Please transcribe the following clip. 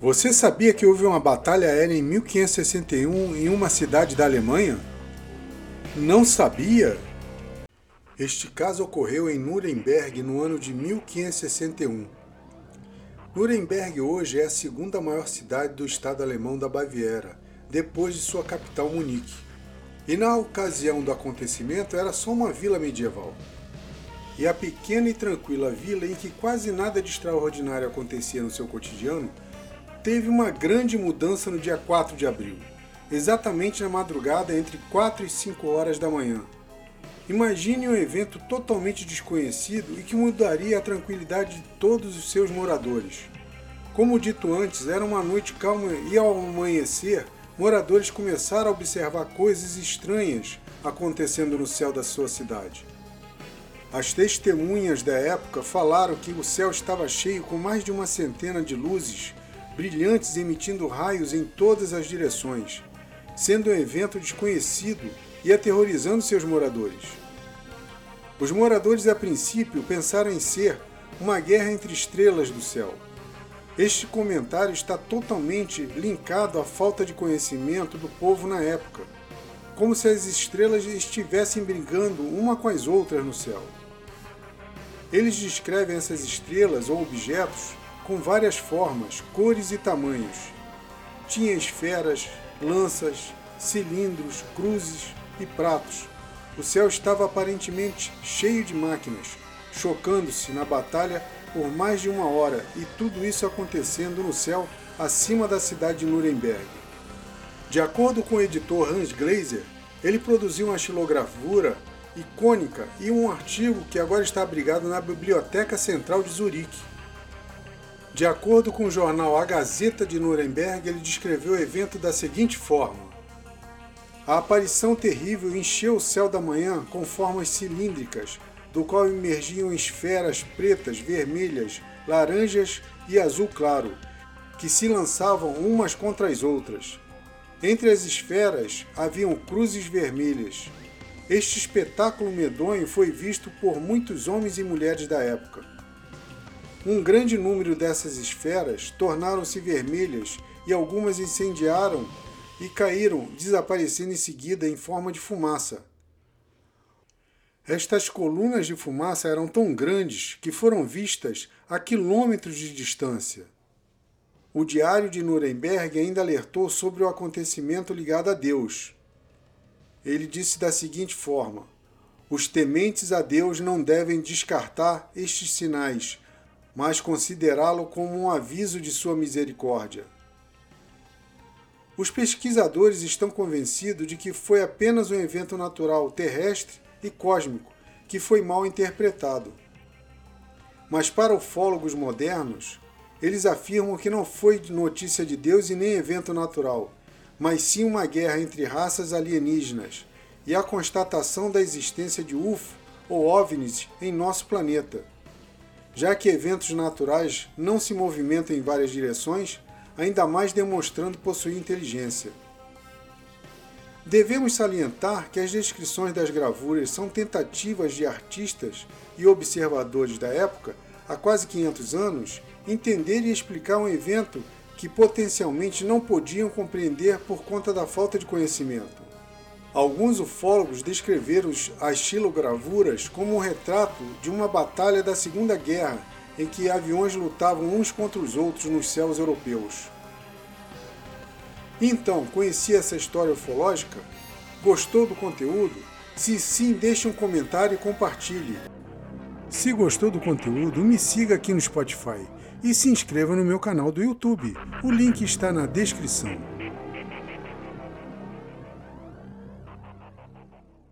Você sabia que houve uma batalha aérea em 1561 em uma cidade da Alemanha? Não sabia? Este caso ocorreu em Nuremberg no ano de 1561. Nuremberg hoje é a segunda maior cidade do estado alemão da Baviera, depois de sua capital Munique. E na ocasião do acontecimento era só uma vila medieval. E a pequena e tranquila vila em que quase nada de extraordinário acontecia no seu cotidiano teve uma grande mudança no dia 4 de abril, exatamente na madrugada entre 4 e 5 horas da manhã. Imagine um evento totalmente desconhecido e que mudaria a tranquilidade de todos os seus moradores. Como dito antes, era uma noite calma e ao amanhecer, moradores começaram a observar coisas estranhas acontecendo no céu da sua cidade. As testemunhas da época falaram que o céu estava cheio com mais de uma centena de luzes brilhantes emitindo raios em todas as direções, sendo um evento desconhecido e aterrorizando seus moradores. Os moradores, a princípio, pensaram em ser uma guerra entre estrelas do céu. Este comentário está totalmente linkado à falta de conhecimento do povo na época, como se as estrelas estivessem brigando uma com as outras no céu. Eles descrevem essas estrelas ou objetos com várias formas, cores e tamanhos. Tinha esferas, lanças, cilindros, cruzes e pratos. O céu estava aparentemente cheio de máquinas, chocando-se na batalha por mais de uma hora, e tudo isso acontecendo no céu acima da cidade de Nuremberg. De acordo com o editor Hans Glaser, ele produziu uma xilogravura icônica e um artigo que agora está abrigado na Biblioteca Central de Zurique. De acordo com o jornal A Gazeta de Nuremberg, ele descreveu o evento da seguinte forma: A aparição terrível encheu o céu da manhã com formas cilíndricas, do qual emergiam esferas pretas, vermelhas, laranjas e azul claro, que se lançavam umas contra as outras. Entre as esferas haviam cruzes vermelhas. Este espetáculo medonho foi visto por muitos homens e mulheres da época. Um grande número dessas esferas tornaram-se vermelhas e algumas incendiaram e caíram, desaparecendo em seguida em forma de fumaça. Estas colunas de fumaça eram tão grandes que foram vistas a quilômetros de distância. O Diário de Nuremberg ainda alertou sobre o acontecimento ligado a Deus. Ele disse da seguinte forma: Os tementes a Deus não devem descartar estes sinais, mas considerá-lo como um aviso de sua misericórdia. Os pesquisadores estão convencidos de que foi apenas um evento natural terrestre e cósmico que foi mal interpretado. Mas para ufólogos modernos, eles afirmam que não foi notícia de Deus e nem evento natural, mas sim uma guerra entre raças alienígenas e a constatação da existência de UFO ou OVNIs em nosso planeta já que eventos naturais não se movimentam em várias direções, ainda mais demonstrando possuir inteligência. Devemos salientar que as descrições das gravuras são tentativas de artistas e observadores da época, há quase 500 anos, entender e explicar um evento que potencialmente não podiam compreender por conta da falta de conhecimento. Alguns ufólogos descreveram as xilogravuras como um retrato de uma batalha da Segunda Guerra em que aviões lutavam uns contra os outros nos céus europeus. Então, conhecia essa história ufológica? Gostou do conteúdo? Se sim, deixe um comentário e compartilhe. Se gostou do conteúdo, me siga aqui no Spotify e se inscreva no meu canal do YouTube. O link está na descrição.